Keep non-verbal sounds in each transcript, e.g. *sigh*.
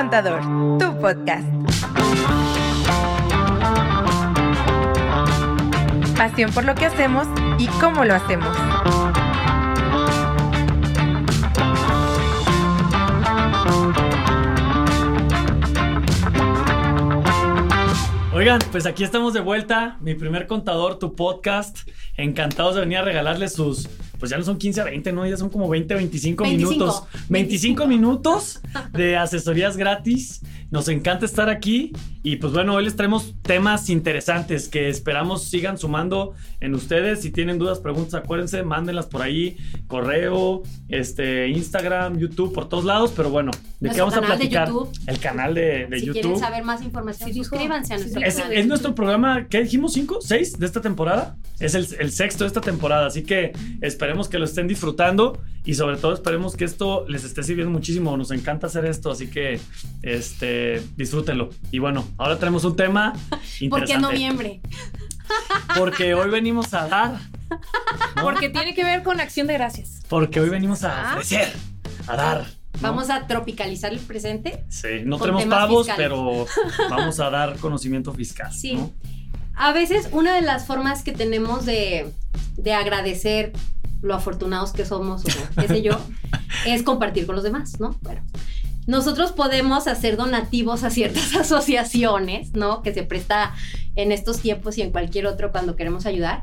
Contador, tu podcast. Pasión por lo que hacemos y cómo lo hacemos. Oigan, pues aquí estamos de vuelta, mi primer contador, tu podcast. Encantados de venir a regalarles sus, pues ya no son 15 a 20, no, ya son como 20, 25, 25, minutos. 25 minutos de asesorías gratis. Nos encanta estar aquí y pues bueno, hoy les traemos temas interesantes que esperamos sigan sumando en ustedes. Si tienen dudas, preguntas, acuérdense, mándenlas por ahí, correo, este, Instagram, YouTube, por todos lados. Pero bueno, ¿de qué vamos a platicar? YouTube. El canal de, de si YouTube. quieren saber más información, Sí, suscríbanse a nuestro Es, canal. es nuestro programa, ¿qué dijimos? ¿Cinco? ¿Seis de esta temporada? Es el, el sexto de esta temporada, así que esperemos que lo estén disfrutando y sobre todo esperemos que esto les esté sirviendo muchísimo. Nos encanta hacer esto, así que este, disfrútenlo. Y bueno, ahora tenemos un tema interesante. *laughs* ¿Por qué noviembre? Porque hoy venimos a dar. ¿no? Porque tiene que ver con acción de gracias. Porque hoy venimos a Ah. ofrecer, a dar. ¿no? Vamos a tropicalizar el presente. Sí, no tenemos pavos, fiscales. pero *laughs* vamos a dar conocimiento fiscal. Sí. ¿no? A veces una de las formas que tenemos de, de agradecer lo afortunados que somos o qué sé yo, *laughs* es compartir con los demás, ¿no? Bueno, nosotros podemos hacer donativos a ciertas *laughs* asociaciones, ¿no? Que se presta en estos tiempos y en cualquier otro cuando queremos ayudar.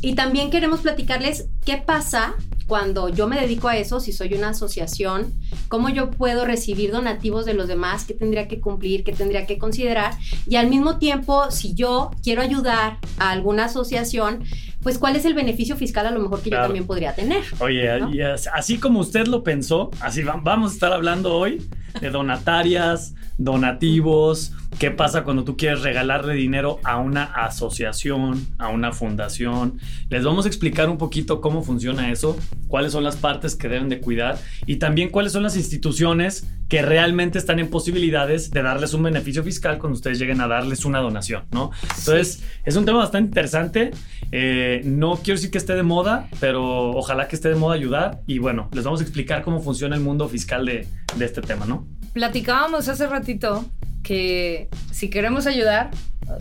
Y también queremos platicarles qué pasa cuando yo me dedico a eso, si soy una asociación, cómo yo puedo recibir donativos de los demás, qué tendría que cumplir, qué tendría que considerar. Y al mismo tiempo, si yo quiero ayudar a alguna asociación, pues cuál es el beneficio fiscal a lo mejor que Claro. yo también podría tener. Oye, ¿no? y as- así como usted lo pensó, así va- vamos a estar hablando hoy de donatarias, donativos, qué pasa cuando tú quieres regalarle dinero a una asociación, a una fundación. Les vamos a explicar un poquito cómo funciona eso, cuáles son las partes que deben de cuidar y también cuáles son las instituciones que realmente están en posibilidades de darles un beneficio fiscal cuando ustedes lleguen a darles una donación, ¿no? Entonces, es un tema bastante interesante. Eh, no quiero decir que esté de moda, pero ojalá que esté de moda ayudar. Y bueno, les vamos a explicar cómo funciona el mundo fiscal de, de este tema, ¿no? Platicábamos hace ratito que si queremos ayudar,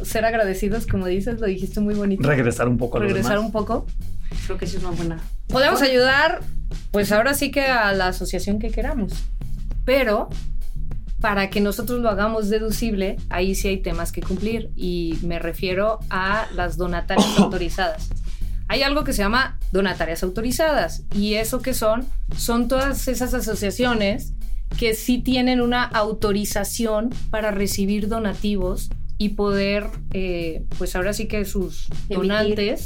ser agradecidos, como dices, lo dijiste muy bonito. Regresar un poco a los regresar demás. un poco. Creo que eso es una buena. Podemos ayudar, pues ahora sí que a la asociación que queramos. Pero para que nosotros lo hagamos deducible, ahí sí hay temas que cumplir. Y me refiero a las donatarias *coughs* autorizadas. Hay algo que se llama donatarias autorizadas. Y eso que son, son todas esas asociaciones que sí tienen una autorización para recibir donativos y poder, eh, pues ahora sí que sus Emitir.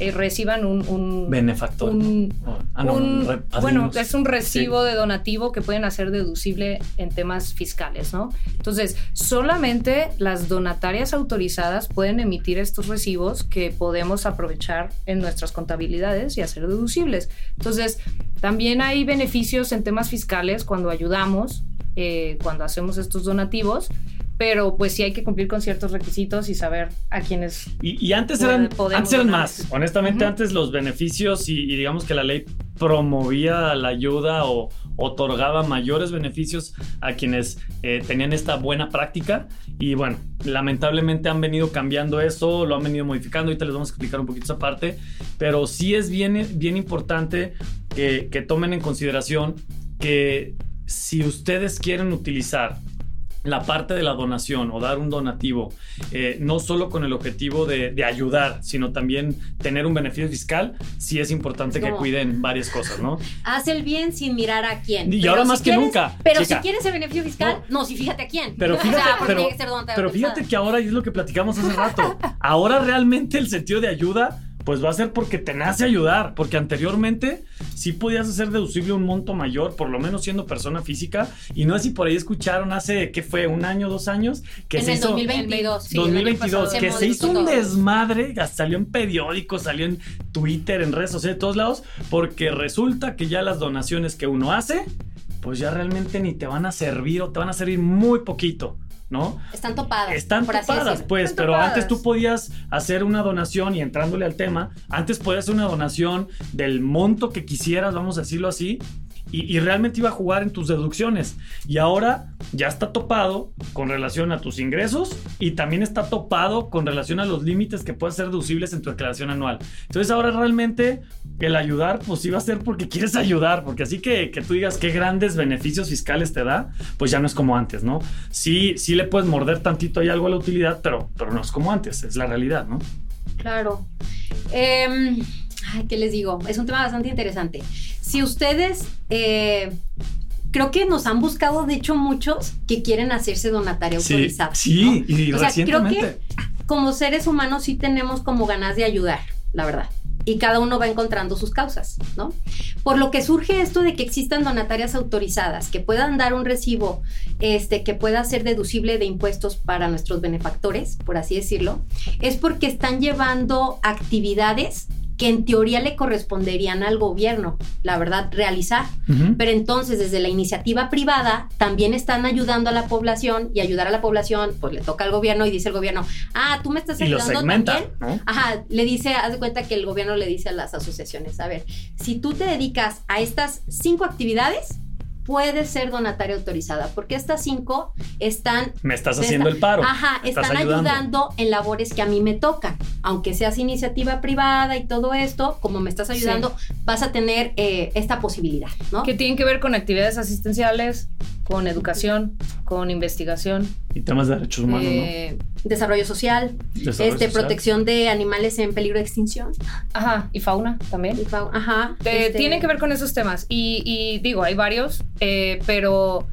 Eh, reciban un, un, Benefactor. un-. Ah, no, un- re- bueno, es un recibo de donativo que pueden hacer deducible en temas fiscales, ¿no? Entonces, solamente las donatarias autorizadas pueden emitir estos recibos que podemos aprovechar en nuestras contabilidades y hacer deducibles. Entonces, también hay beneficios en temas fiscales cuando ayudamos, eh, cuando hacemos estos donativos. Pero pues sí hay que cumplir con ciertos requisitos y saber a quiénes Y, y antes eran, antes eran más. Honestamente, antes los beneficios y, y digamos que la ley promovía la ayuda o otorgaba mayores beneficios a quienes eh, tenían esta buena práctica. Y bueno, lamentablemente han venido cambiando eso, lo han venido modificando. Ahorita les vamos a explicar un poquito esa parte. Pero sí es bien, bien importante que, que tomen en consideración que si ustedes quieren utilizar la parte de la donación o dar un donativo, eh, no solo con el objetivo de, de ayudar, sino también tener un beneficio fiscal, sí es importante que cuiden varias cosas, ¿no? Haz el bien sin mirar a quién. Y Pero ahora si más que nunca, Pero chica. si quieres el beneficio fiscal, no, sí, fíjate a quién. Pero O fíjate, sea, pero, fíjate que ahora es lo que platicamos hace rato. Ahora realmente el sentido de ayuda, pues va a ser porque te nace ayudar, porque anteriormente sí podías hacer deducible un monto mayor, por lo menos siendo persona física, y no sé si por ahí escucharon hace, ¿qué fue? ¿Un año, dos años? Que en se el hizo... 2022. Sí, el año 2022, pasado. que Se se hizo un desmadre, salió en periódicos, salió en Twitter, en redes sociales, de todos lados, porque resulta que ya las donaciones que uno hace, pues ya realmente ni te van a servir o te van a servir muy poquito, ¿no? Están topadas. Están topadas, pues, Están pero topadas. antes tú podías hacer una donación y entrándole al tema, antes podías hacer una donación del monto que quisieras, vamos a decirlo así, y, realmente iba a jugar en tus deducciones. Y ahora ya está topado con relación a tus ingresos y también está topado con relación a los límites que pueden ser deducibles en tu declaración anual. Entonces ahora realmente el ayudar, pues va a ser porque *laughs* quieres ayudar, porque así que, que tú digas qué grandes beneficios fiscales te da, pues ya no es como antes, ¿no? Sí, sí le puedes morder tantito ahí algo a la utilidad, pero, pero no es como antes, es la realidad, ¿no? Claro. Ay, ¿Qué les digo? Es un tema bastante interesante. Si ustedes, eh, creo que nos han buscado, de hecho, muchos que quieren hacerse donataria Sí, autorizada. sí, ¿no? y O sea, creo que como seres humanos sí tenemos como ganas de ayudar, la verdad. Y cada uno va encontrando sus causas, ¿no? Por lo que surge esto de que existan donatarias autorizadas, que puedan dar un recibo, este, que pueda ser deducible de impuestos para nuestros benefactores, por así decirlo, es porque están llevando actividades que en teoría le corresponderían al gobierno, la verdad, realizar. Pero entonces, desde la iniciativa privada, también están ayudando a la población y ayudar a la población, pues le toca al gobierno y dice el gobierno, ah, tú me estás y lo ayudando segmenta, también. ¿no? Ajá, le dice, haz de cuenta que el gobierno le dice a las asociaciones, a ver, si tú te dedicas a estas cinco actividades, puedes ser donataria autorizada, porque estas cinco están Me estás haciendo está- el paro. Ajá, están ayudando. en labores que a mí me tocan. Aunque seas iniciativa privada y todo esto, como me estás ayudando, vas a tener eh, esta posibilidad, ¿no? Que tienen que ver con actividades asistenciales, con educación, con investigación, Y temas de derechos humanos, eh, Desarrollo social, ¿no? Desarrollo este, social. protección de animales en peligro de extinción. ajá, y fauna también. Y Ajá. Te- este, Tienen que ver con esos temas. Y, y digo, hay varios, eh, pero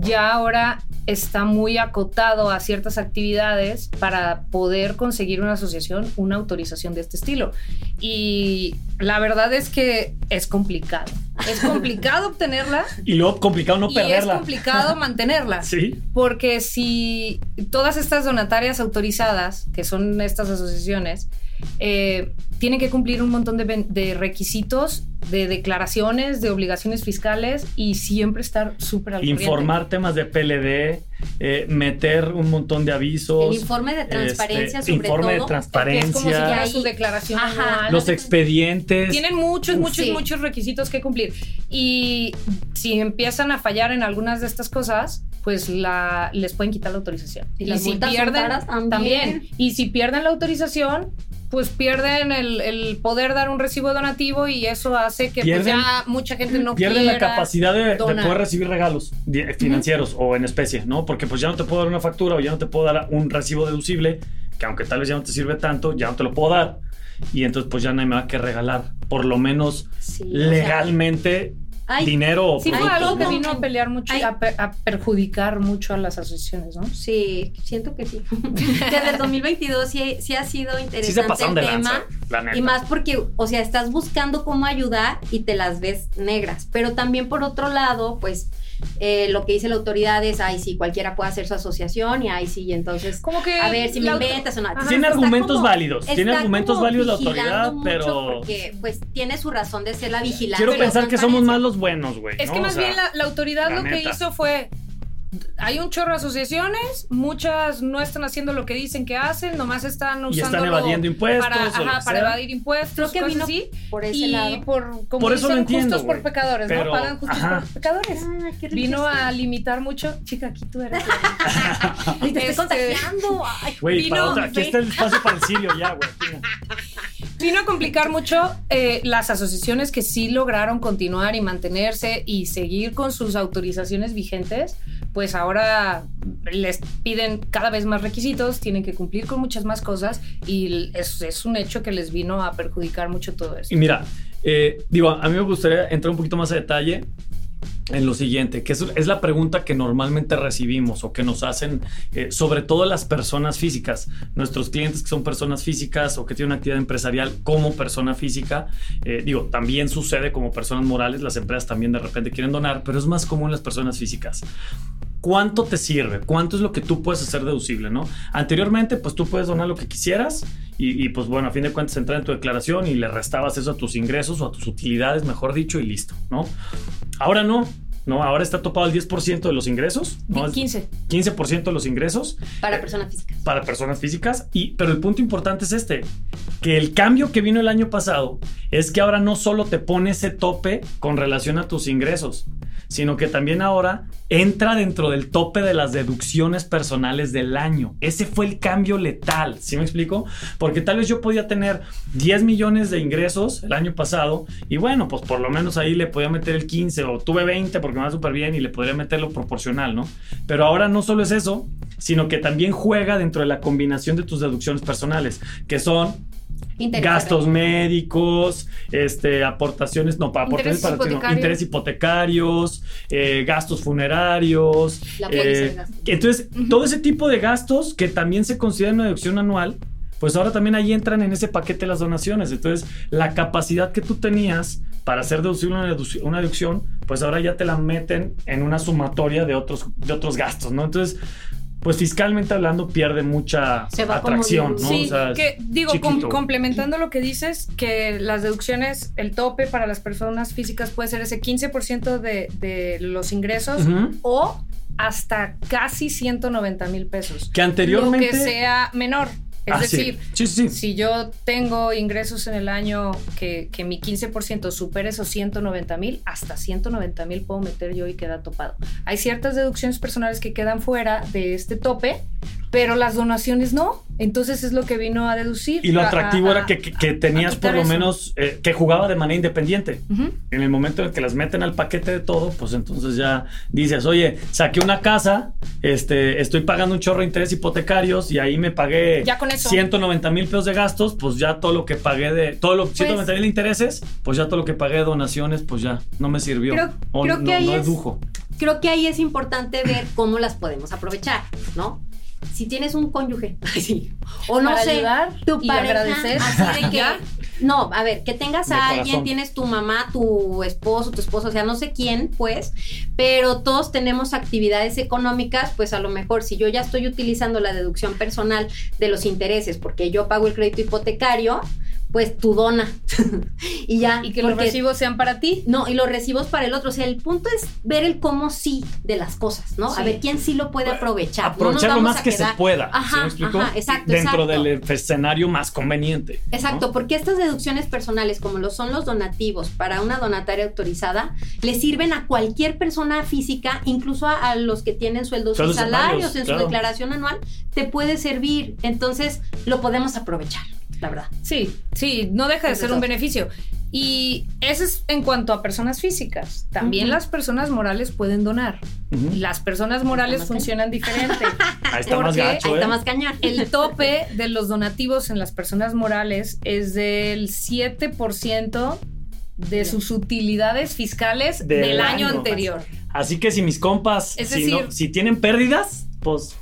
ya ahora está muy acotado a ciertas actividades para poder conseguir una asociación, una autorización de este estilo. Y la verdad es que es complicado. Es complicado *laughs* obtenerla Y luego complicado no y perderla. es complicado *laughs* mantenerla. Sí. Porque si todas estas donatarias autorizadas, que son estas asociaciones, eh, tienen que cumplir un montón de, de requisitos, de declaraciones, de obligaciones fiscales y siempre estar súper al corriente. Informar temas de PLD, eh, meter un montón de avisos. El informe de transparencia, este, sobre informe de todo. Que es como si transparencia. su declaración Ajá. anual. los expedientes. Tienen muchos, Uf. muchos, Sí. muchos requisitos que cumplir. Y si empiezan a fallar en algunas de estas cosas, pues la, les pueden quitar la autorización. Y las multas son caras también. Y si pierden la autorización, pues pierden el, el poder dar un recibo donativo y eso hace que pues, ya mucha gente no Pierden la capacidad de, de poder recibir regalos financieros o en especie, ¿no? Porque pues ya no te puedo dar una factura o ya no te puedo dar un recibo deducible, que aunque tal vez ya no te sirve tanto, ya no te lo puedo dar. Y entonces pues ya nadie me va a que regalar, por lo menos Sí, o sea, dinero. Sí fue algo que vino a pelear mucho, a, per- a perjudicar mucho a las asociaciones, ¿no? Sí, siento que sí. *laughs* Desde el 2022 sí, sí ha sido sí interesante se pasaron el de tema. lanza, la neta. Y más porque, o sea, estás buscando cómo ayudar y te las ves negras. Pero también por otro lado, pues eh, lo que dice la autoridad es, ay, sí, cualquiera puede hacer su asociación y ay, sí, y entonces, Como que a ver si me inventas o no. Tiene argumentos como- válidos, tiene argumentos válidos la autoridad, pero Porque, pues, tiene su razón de ser la vigilancia. quiero pensar que somos más los buenos, güey. Es ¿no? que O más sea, bien la, la autoridad la lo que neta. hizo fue. Hay un chorro de asociaciones, muchas no están haciendo lo que dicen que hacen, nomás están Y usando están evadiendo impuestos para, o ajá, que para evadir impuestos, Creo que cosas vino así. por ese y lado. por como Por eso lo dicen, entiendo, justos por güey. pecadores, Pero, ¿no? Pagan justos ajá. por pecadores. Ah, Vino a limitar mucho. Chica, aquí tú eres. *laughs* Ay, te este- estoy contagiando. Güey, vino- para otra- aquí está el espacio para el sirio ya, güey. Vino a complicar mucho eh, las asociaciones que sí lograron continuar y mantenerse y seguir con sus autorizaciones vigentes, pues ahora les piden cada vez más requisitos, tienen que cumplir con muchas más cosas y es, es un hecho que les vino a perjudicar mucho todo esto. Y mira, eh, digo, a mí me gustaría entrar un poquito más a detalle en lo siguiente, que es, es la pregunta que normalmente recibimos o que nos hacen, eh, sobre todo las personas físicas, nuestros clientes que son personas físicas o que tienen una actividad empresarial como persona física, eh, digo, también sucede como personas morales, las empresas también de repente quieren donar, pero es más común las personas físicas. ¿Cuánto te sirve? ¿Cuánto es lo que tú puedes hacer deducible, no? Anteriormente, pues tú puedes donar lo que quisieras y, y, pues bueno, a fin de cuentas entrar en tu declaración y le restabas eso a tus ingresos o a tus utilidades, mejor dicho, y listo, ¿no? Ahora no, ¿no? Ahora está topado el 10% de los ingresos, ¿no? El 15. 15% de los ingresos Para personas físicas. para personas físicas. Y, pero el punto importante es este. Que el cambio que vino el año pasado es que ahora no solo te pone ese tope con relación a tus ingresos, sino que también ahora entra dentro del tope de las deducciones personales del año. Ese fue el cambio letal, ¿sí me explico? Porque tal vez yo podía tener 10 millones de ingresos el año pasado y bueno, pues por lo menos ahí le podía meter el 15 o tuve 20 porque me va súper bien y le podría meter lo proporcional, ¿no? Pero ahora no solo es eso, sino que también juega dentro de la combinación de tus deducciones personales, que son. Gastos médicos, este, aportaciones, no, para aportaciones para hipotecarios. intereses hipotecarios, eh, gastos funerarios. La eh, entonces, todo ese tipo de gastos que también se consideran una deducción anual, pues ahora también ahí entran en ese paquete las donaciones. Entonces, la capacidad que tú tenías para hacer deducible una, deduc- una deducción, pues ahora ya te la meten en una sumatoria de otros, de otros gastos, ¿no? Entonces, pues fiscalmente hablando pierde mucha Se va como atracción, ¿no? Sí, O sea, que digo, com- complementando lo que dices, que las deducciones, el tope para las personas físicas puede ser ese 15% de, de los ingresos o hasta casi 190 mil pesos. Que anteriormente... Lo que sea menor. Es Ah, sí. decir, sí, sí, sí. si yo tengo ingresos en el año que, que mi 15% supere esos 190 mil, hasta 190 mil puedo meter yo y queda topado. Hay ciertas deducciones personales que quedan fuera de este tope, pero las donaciones no. Entonces es lo que vino a deducir. Y lo a- atractivo a- era que, que- que tenías por lo eso. menos eh, que jugaba de manera independiente. En el momento en que las meten al paquete de todo, pues entonces ya dices, oye, saqué una casa, este, estoy pagando un chorro de intereses hipotecarios y ahí me pagué Ya con eso. 190 mil pesos de gastos, pues ya todo lo que pagué de, todo lo, 190 mil intereses, pues ya todo lo que pagué de donaciones, pues ya no me sirvió. Creo- o creo no, que ahí no es- dedujo. Creo que ahí es importante ver cómo las podemos aprovechar, ¿no? Si tienes un cónyuge, *laughs* ay, sí, o no Para sé, ayudar tu y pareja, agradecer. así de que, *laughs* no, a ver, que tengas De a corazón. alguien, tienes tu mamá, tu esposo, tu esposo, o sea, no sé quién, pues, pero todos tenemos actividades económicas, pues a lo mejor si yo ya estoy utilizando la deducción personal de los intereses porque yo pago el crédito hipotecario, pues tú dona *laughs* y ya. Y que los recibos sean para ti. no, y los recibos para el otro. O sea, el punto es ver el cómo sí de las cosas, ¿no? Sí. A ver quién sí lo puede aprovechar. No nos Aprovechar lo más que se pueda. Ajá, ¿sí me ajá, exacto, Dentro exacto. del escenario más conveniente. ¿no? Exacto, porque estas deducciones personales, como lo son los donativos para una donataria autorizada, le sirven a cualquier persona física, incluso a, a los que tienen sueldos y salarios salarios, en claro. su declaración anual, te puede servir. Entonces, lo podemos aprovechar, la verdad. Sí, sí, no deja de ser un beneficio. Y eso es en cuanto a personas físicas. También las personas morales pueden donar. Las personas morales funcionan diferente. Ahí está más *laughs* porque gacho, Ahí está más cañón. El tope de los donativos en las personas morales es del 7% de sus utilidades fiscales Del del, año, año. anterior. Así que si mis compas, Es si, no- decir- si tienen pérdidas, pues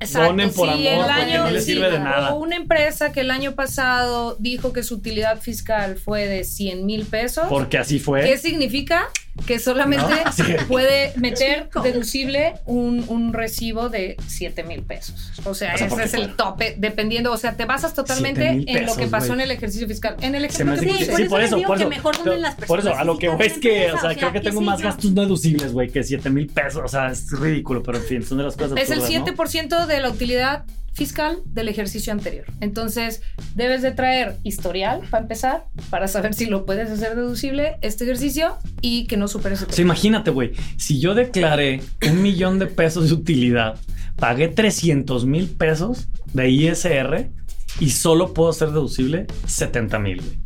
Exacto, donen por sí, amor, el año- no les sí, sirve de o nada. una empresa que el año pasado dijo que su utilidad fiscal fue de 100 mil pesos. Porque así fue. ¿Qué significa? Que solamente No, *laughs* sí. puede meter Chico. deducible un, un recibo de 7 mil pesos. O sea, O sea, ese es el tope, dependiendo. O sea, te basas totalmente 7,000 en lo que pasó en el ejercicio fiscal. En el hace que que- por eso mejor las Por eso, a lo que voy es que, o sea, o sea, creo que ¿qué tengo más yo? gastos no deducibles, güey, que 7 mil pesos. O sea, es ridículo, pero en fin, son de las cosas Es el absurdas, ¿no? 7% de la utilidad fiscal del ejercicio anterior. Entonces, debes de traer historial para empezar, para saber si lo puedes hacer deducible este ejercicio y que no supere ese O sea, imagínate, güey, si yo declaré un millón de pesos de utilidad, pagué 300 mil pesos de ISR y solo puedo hacer deducible 70 mil, güey.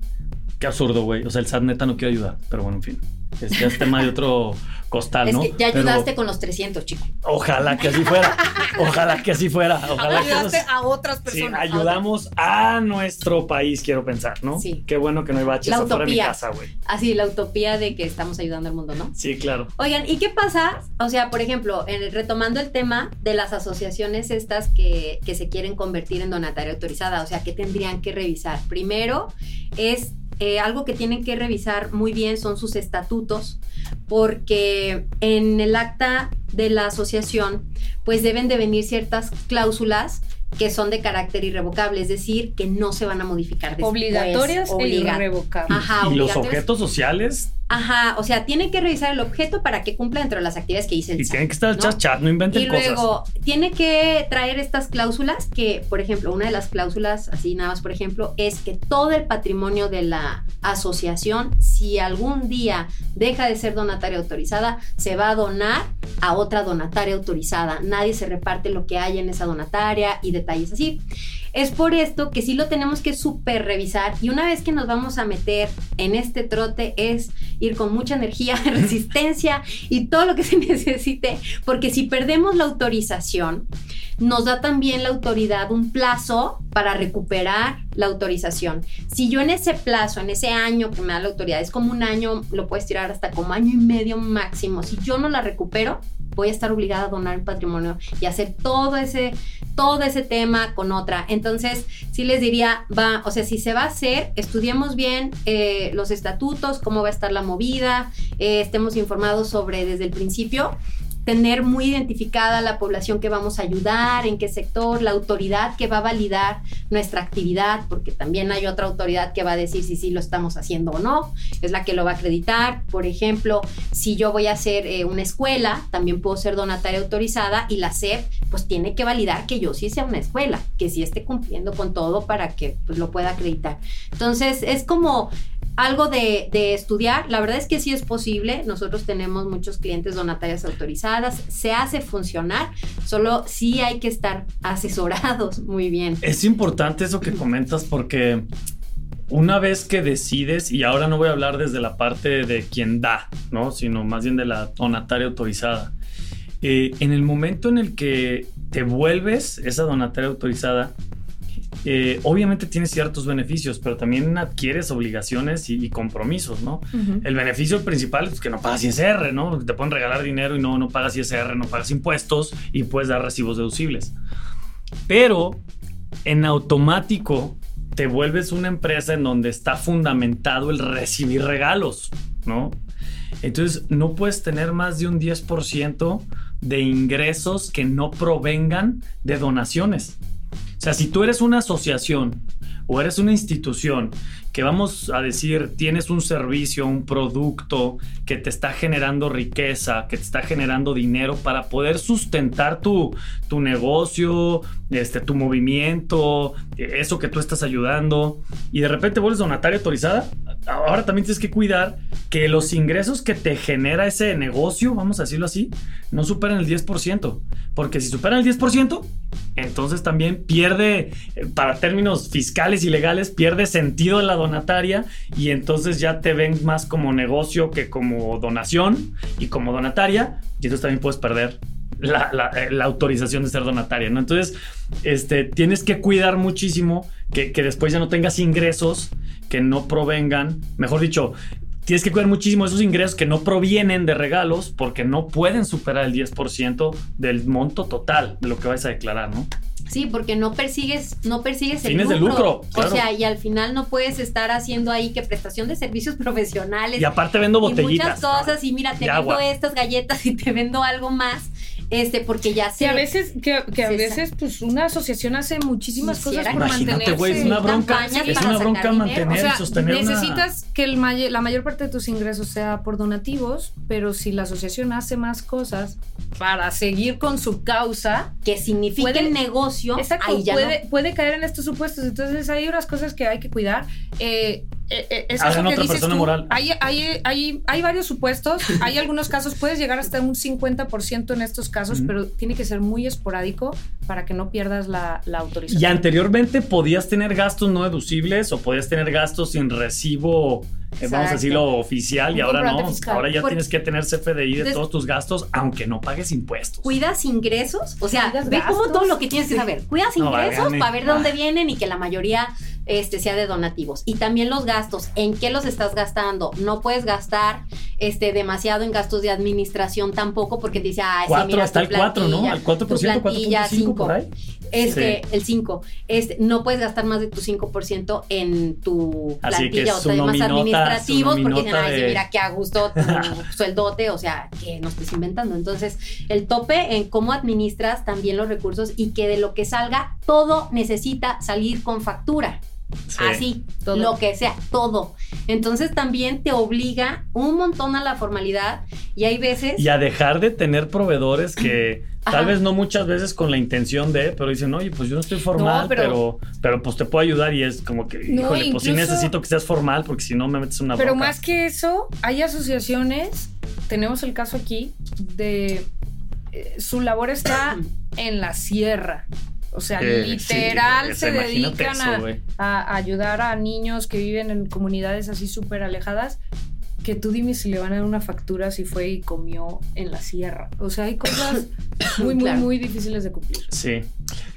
Qué absurdo, güey. O sea, el SAT neta no quiere ayudar, pero bueno, en fin. Es, ya es tema de otro costal, Es ¿no? que ya Pero ayudaste con los 300, chico. Ojalá que así fuera. Ojalá que así fuera. Ojalá que Ayudaste esos- a otras Sí, personas. ayudamos a nuestro país, quiero pensar, ¿no? Sí. Qué bueno que no hay baches La afuera de mi utopía. casa, güey. Así, la utopía de que estamos ayudando al mundo, ¿no? Sí, claro. Oigan, ¿y qué pasa? O sea, por ejemplo, en el- retomando el tema de las asociaciones estas que, que se quieren convertir en donataria autorizada, o sea, ¿qué tendrían que revisar? Primero, es eh, algo que tienen que revisar muy bien son sus estatutos, porque en el acta de la asociación, pues deben de venir ciertas cláusulas que son de carácter irrevocable, es decir, que no se van a modificar después. Obligatorias e Obliga- irrevocables. Ajá, y los objetos sociales Ajá, o sea, tiene que revisar el objeto para que cumpla dentro de las actividades que dice el Y SAT, tienen que estar ¿no? chat chat, no inventen Y cosas. luego tiene que traer estas cláusulas que, por ejemplo, una de las cláusulas, así nada más, por ejemplo, es que todo el patrimonio de la asociación, si algún día deja de ser donataria autorizada, se va a donar a otra donataria autorizada. Nadie se reparte lo que hay en esa donataria y detalles así. Es por esto que sí lo tenemos que super revisar y una vez que nos vamos a meter en este trote es ir con mucha energía, *laughs* resistencia y todo lo que se *laughs* necesite, porque si perdemos la autorización, nos da también la autoridad un plazo para recuperar la autorización. Si yo en ese plazo, en ese año que me da la autoridad, es como un año, lo puedes tirar hasta como año y medio máximo, si yo no la recupero, voy a estar obligada a donar el patrimonio y hacer todo ese, todo ese tema con otra. Entonces, sí les diría, va, o sea, si se va a hacer, estudiemos bien eh, los estatutos, cómo va a estar la movida, eh, estemos informados sobre desde el principio tener muy identificada la población que vamos a ayudar, en qué sector, la autoridad que va a validar nuestra actividad, porque también hay otra autoridad que va a decir si sí lo estamos haciendo o no, es la que lo va a acreditar. Por ejemplo, si yo voy a hacer eh, una escuela, también puedo ser donataria autorizada y la SEP pues tiene que validar que yo sí sea una escuela, que sí esté cumpliendo con todo para que pues, lo pueda acreditar. Entonces, es como algo de, de, estudiar. La verdad es que sí es posible. Nosotros tenemos muchos clientes donatarias autorizadas. Se hace funcionar, solo sí hay que estar asesorados *laughs* muy bien. Es importante eso que comentas porque una vez que decides, y ahora no voy a hablar desde la parte de quien da, ¿no? Sino más bien de la donataria autorizada. Eh, en el momento en el que te vuelves esa donataria autorizada, eh, obviamente tienes ciertos beneficios, pero también adquieres obligaciones y, y compromisos, ¿no? Uh -huh. El beneficio principal es que no pagas ISR, ¿no? Te pueden regalar dinero y no, no pagas ISR, no pagas impuestos y puedes dar recibos deducibles. Pero en automático te vuelves una empresa en donde está fundamentado el recibir regalos, ¿no? Entonces no puedes tener más de un 10% de ingresos que no provengan de donaciones. Si tú eres una asociación o eres una institución que vamos a decir tienes un servicio, un producto que te está generando riqueza, que te está generando dinero para poder sustentar tu, tu negocio, este, tu movimiento, eso que tú estás ayudando, y de repente vuelves donataria autorizada, ahora también tienes que cuidar que los ingresos que te genera ese negocio, vamos a decirlo así, no superen el 10%, porque si superan el 10%, entonces también pierde, para términos fiscales y legales, pierde sentido la donataria y entonces ya te ven más como negocio que como donación y como donataria, y entonces también puedes perder la, la, la, autorización de ser donataria, ¿no? Entonces, este, tienes que cuidar muchísimo que, que, después ya no tengas ingresos que no provengan, mejor dicho, tienes que cuidar muchísimo esos ingresos que no provienen de regalos porque no pueden superar el 10% del monto total de lo que vas a declarar, ¿no? Sí, porque no persigues, no persigues el Fines lucro. de lucro. Claro. O sea, y al final no puedes estar haciendo ahí que prestación de servicios *laughs* profesionales. Y aparte vendo botellitas. Y muchas cosas, y mira, te vendo agua. estas galletas y te vendo algo más. Este, porque ya sé. Que a veces, que, que a veces, pues, una asociación hace muchísimas cosas por Imagínate, mantenerse. güey, es una bronca. Es una bronca mantener o sea, sostener necesitas una... que el may la mayor parte de tus ingresos sea por donativos, pero si la asociación hace más cosas para seguir con su causa, que significa el negocio, exacto, ahí ya puede, no. puede caer en estos supuestos. Entonces hay unas cosas que hay que cuidar. Eh, eh, es eso que otra dices persona tú, moral. Hay, hay, hay, hay, varios supuestos, hay algunos casos, puedes llegar hasta un 50% en estos casos, pero tiene que ser muy esporádico para que no pierdas la, la, autorización. Y anteriormente podías tener gastos no deducibles o podías tener gastos sin recibo, eh, vamos a decirlo, oficial, y ahora no. Fiscal. Ahora ya Porque tienes que tener CFDI de todos tus gastos, aunque no pagues impuestos. ¿Cuidas ingresos? O sea, ¿Cuidas ve gastos? como todo lo que tienes que saber. ¿Cuidas No, ingresos para ver de dónde vienen y que la mayoría este, sea de donativos. Y también los gastos, ¿en qué los estás gastando? No puedes gastar este, demasiado en gastos de administración tampoco porque te dice, ah, sí, mira, hasta el 4, ¿no? Al 4%, tu plantilla 4.5 por ahí. Este, sí. el 5. Este, no puedes gastar más de tu 5% en tu Así plantilla o temas administrativos porque dicen, ay, de... sí, mira qué a gusto tu *laughs* sueldote, o sea, que no estés inventando. Entonces, el tope en cómo administras también los recursos y que de lo que salga, todo necesita salir con factura. Sí. Así, Todo. lo que sea, todo. Entonces también te obliga un montón a la formalidad y hay veces... Y a dejar de tener proveedores que *clears throat* tal vez no muchas veces con la intención de, pero dicen, oye, pues yo no estoy formal, No, pero, pero- pero, pues te puedo ayudar y es como que, No, híjole, pues sí necesito que seas formal porque si no me metes una Pero más que eso, hay asociaciones, tenemos el caso aquí, de eh, su labor está *clears throat* en la sierra. O sea, Eh, literal sí, se dedican eso, a, ayudar a niños que viven en comunidades así súper alejadas. Que tú dime si le van a dar una factura si fue y comió en la sierra. O sea, hay cosas *coughs* muy, muy, Claro. muy difíciles de cumplir. Sí.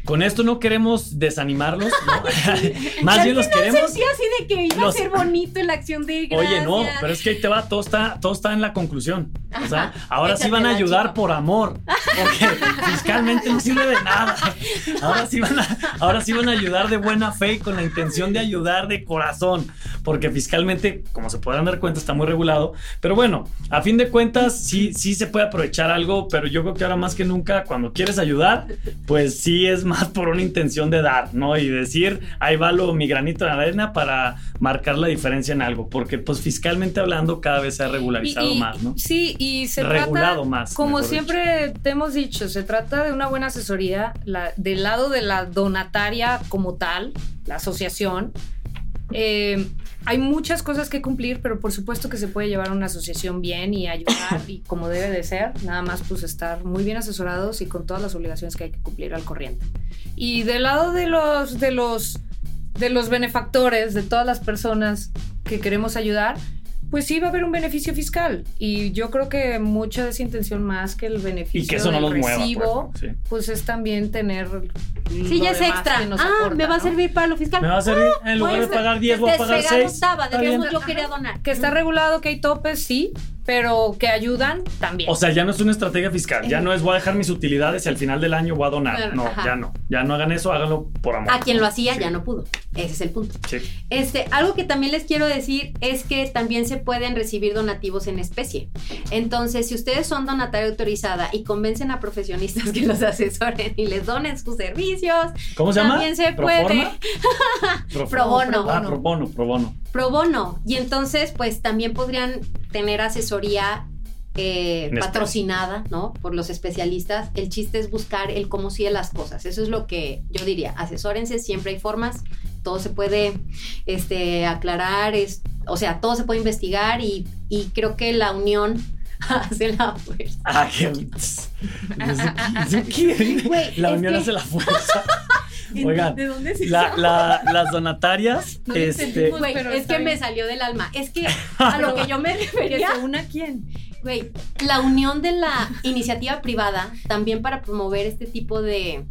Con esto no queremos desanimarlos, ¿no? *laughs* *laughs* más bien los queremos. así de que iba los- a ser bonito la acción de gracias. Oye, no, pero es que ahí te va, todo está, todo está en la conclusión. O sea, ahora sí van a ayudar chico. por amor, porque *laughs* fiscalmente no sirve de nada. Ahora sí van a, ahora sí van a ayudar de buena fe y con la intención de ayudar de corazón, porque fiscalmente, como se podrán dar cuenta, está muy regulado. Pero bueno, a fin de cuentas, sí, sí se puede aprovechar algo, pero yo creo que ahora más que nunca, cuando quieres ayudar, pues sí es más por una intención de dar, ¿no? Y decir, ahí va lo, mi granito de arena para marcar la diferencia en algo, porque pues fiscalmente hablando cada vez se ha regularizado Y- y- más, ¿no? Sí, y se Regulado trata, más, como siempre te hemos dicho, se trata de una buena asesoría la- del lado de la donataria como tal, la asociación. Eh, hay muchas cosas que cumplir, pero por supuesto que se puede llevar una asociación bien y ayudar y como debe de ser, nada más pues estar muy bien asesorados y con todas las obligaciones que hay que cumplir al corriente. Y del lado de los de los de los benefactores, de todas las personas que queremos ayudar, pues sí va a haber un beneficio fiscal. Y yo creo que mucha de esa intención más que el beneficio Y que eso no los mueva. recibo, pues, ¿no? Sí. pues es también tener Sí, ya es extra. Ah, aporta, me va a ¿no? servir para lo fiscal. Me va a servir, en lugar Pues, de pagar 10, voy a pagar se 6. gustaba, Está decíamos, bien. yo quería donar. Que está regulado, que hay topes, sí, pero que ayudan también. O sea, ya no es una estrategia fiscal, ya no es voy a dejar mis utilidades y al final del año voy a donar. No, ajá. ya no. Ya no hagan eso, háganlo por amor. A quien lo hacía Sí. ya no pudo. Ese es el punto. Sí. Este, algo que también les quiero decir es que también se pueden recibir donativos en especie. Entonces, si ustedes son donataria autorizada y convencen a profesionistas que los *laughs* asesoren y les donen sus servicios, ¿Cómo se llama? También se ¿Proforma? puede. *laughs* Pro- Pro bono. Ah, pro bono, pro bono. pro bono. Y entonces, pues también podrían tener asesoría eh, En especie. patrocinada, ¿no? Por los especialistas. El chiste es buscar el cómo de las cosas. Eso es lo que yo diría. Asesórense, siempre hay formas. Todo se puede este, aclarar, es, o sea, todo se puede investigar y, y creo que la unión *laughs* hace la fuerza. Ah, qué. ¿Eso qué? Güey, La unión que- hace la fuerza. *laughs* *laughs* Oigan, ¿De dónde es la- las donatarias, *laughs* No este, pero es que bien. me salió del alma. Es que *laughs* a lo que yo me ¿Que refería se una quién? Güey, la unión de la iniciativa privada también para promover este tipo de...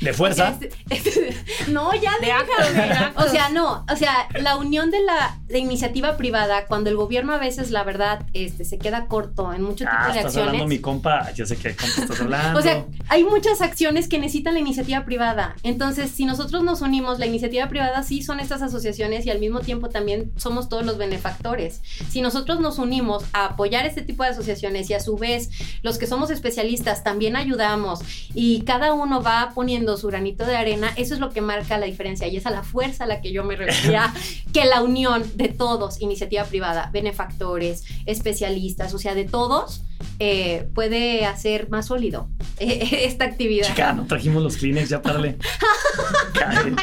de fuerza. Este- este- *laughs* no, ya De actos. O sea, no, o sea, la unión de la de iniciativa privada, cuando el gobierno a veces, la verdad, este, se queda corto en muchos Ah, tipos de estás hablando, mi acciones. compa. Yo sé qué compa estás *laughs* hablando. O sea, hay muchas acciones que necesitan la iniciativa privada. Entonces, si nosotros nos unimos, la iniciativa privada sí son estas asociaciones y al mismo tiempo también somos todos los benefactores. Si nosotros nos unimos a apoyar este tipo de asociaciones y a su vez los que somos especialistas también ayudamos y cada uno va poniendo su granito de arena, eso es lo que marca la diferencia y es a la fuerza a la que yo me refería, *laughs* que la unión de todos, iniciativa privada, benefactores, especialistas, o sea, de todos, eh, puede hacer más sólido eh, *laughs* esta actividad. Chica, no trajimos los Kleenex, ya. Cae. *laughs*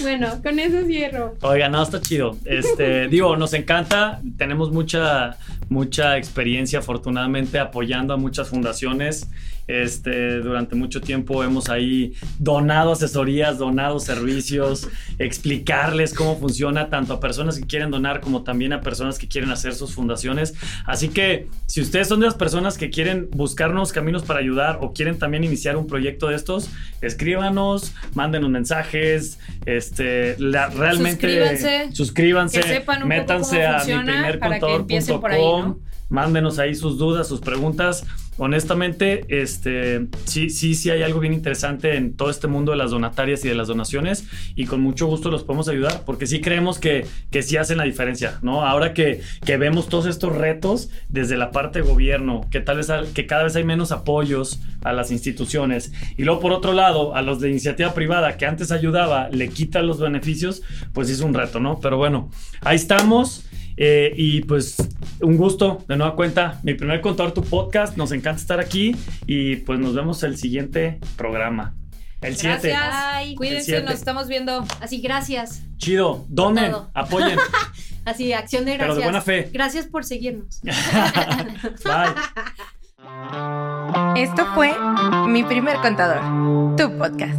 Bueno, con eso cierro. Oiga, no, está chido. Este, *laughs* digo, nos encanta. Tenemos mucha, mucha experiencia, afortunadamente, apoyando a muchas fundaciones. Este, durante mucho tiempo hemos ahí donado asesorías, donado servicios, explicarles cómo funciona tanto a personas que quieren donar como también a personas que quieren hacer sus fundaciones. Así que si ustedes son de las personas que quieren buscar nuevos caminos para ayudar o quieren también iniciar un proyecto de estos, escríbanos, mándenos mensajes, este, la- realmente Suscríbanse. suscríbanse, métanse a por ahí, miprimercontador.com. ¿no? Mándenos ahí sus dudas, sus preguntas. Honestamente, este, sí, sí, sí hay algo bien interesante en todo este mundo de las donatarias y de las donaciones y con mucho gusto los podemos ayudar porque sí creemos que, que sí hacen la diferencia, ¿no? Ahora que, que vemos todos estos retos desde la parte de gobierno, que tal vez que cada vez hay menos apoyos a las instituciones y luego por otro lado a los de iniciativa privada que antes ayudaba le quitan los beneficios, pues es un reto, ¿no? Pero bueno, ahí estamos. Eh, y pues un gusto, de nueva cuenta, mi primer contador tu podcast, nos encanta estar aquí y pues nos vemos el siguiente programa. El 7. Ay, Cuídense, siete. nos estamos viendo. Así, gracias. Chido, donen, apoyen. *laughs* Así, acción de Pero gracias. de buena fe. Gracias por seguirnos. *laughs* Bye. Esto fue Mi Primer Contador, tu podcast.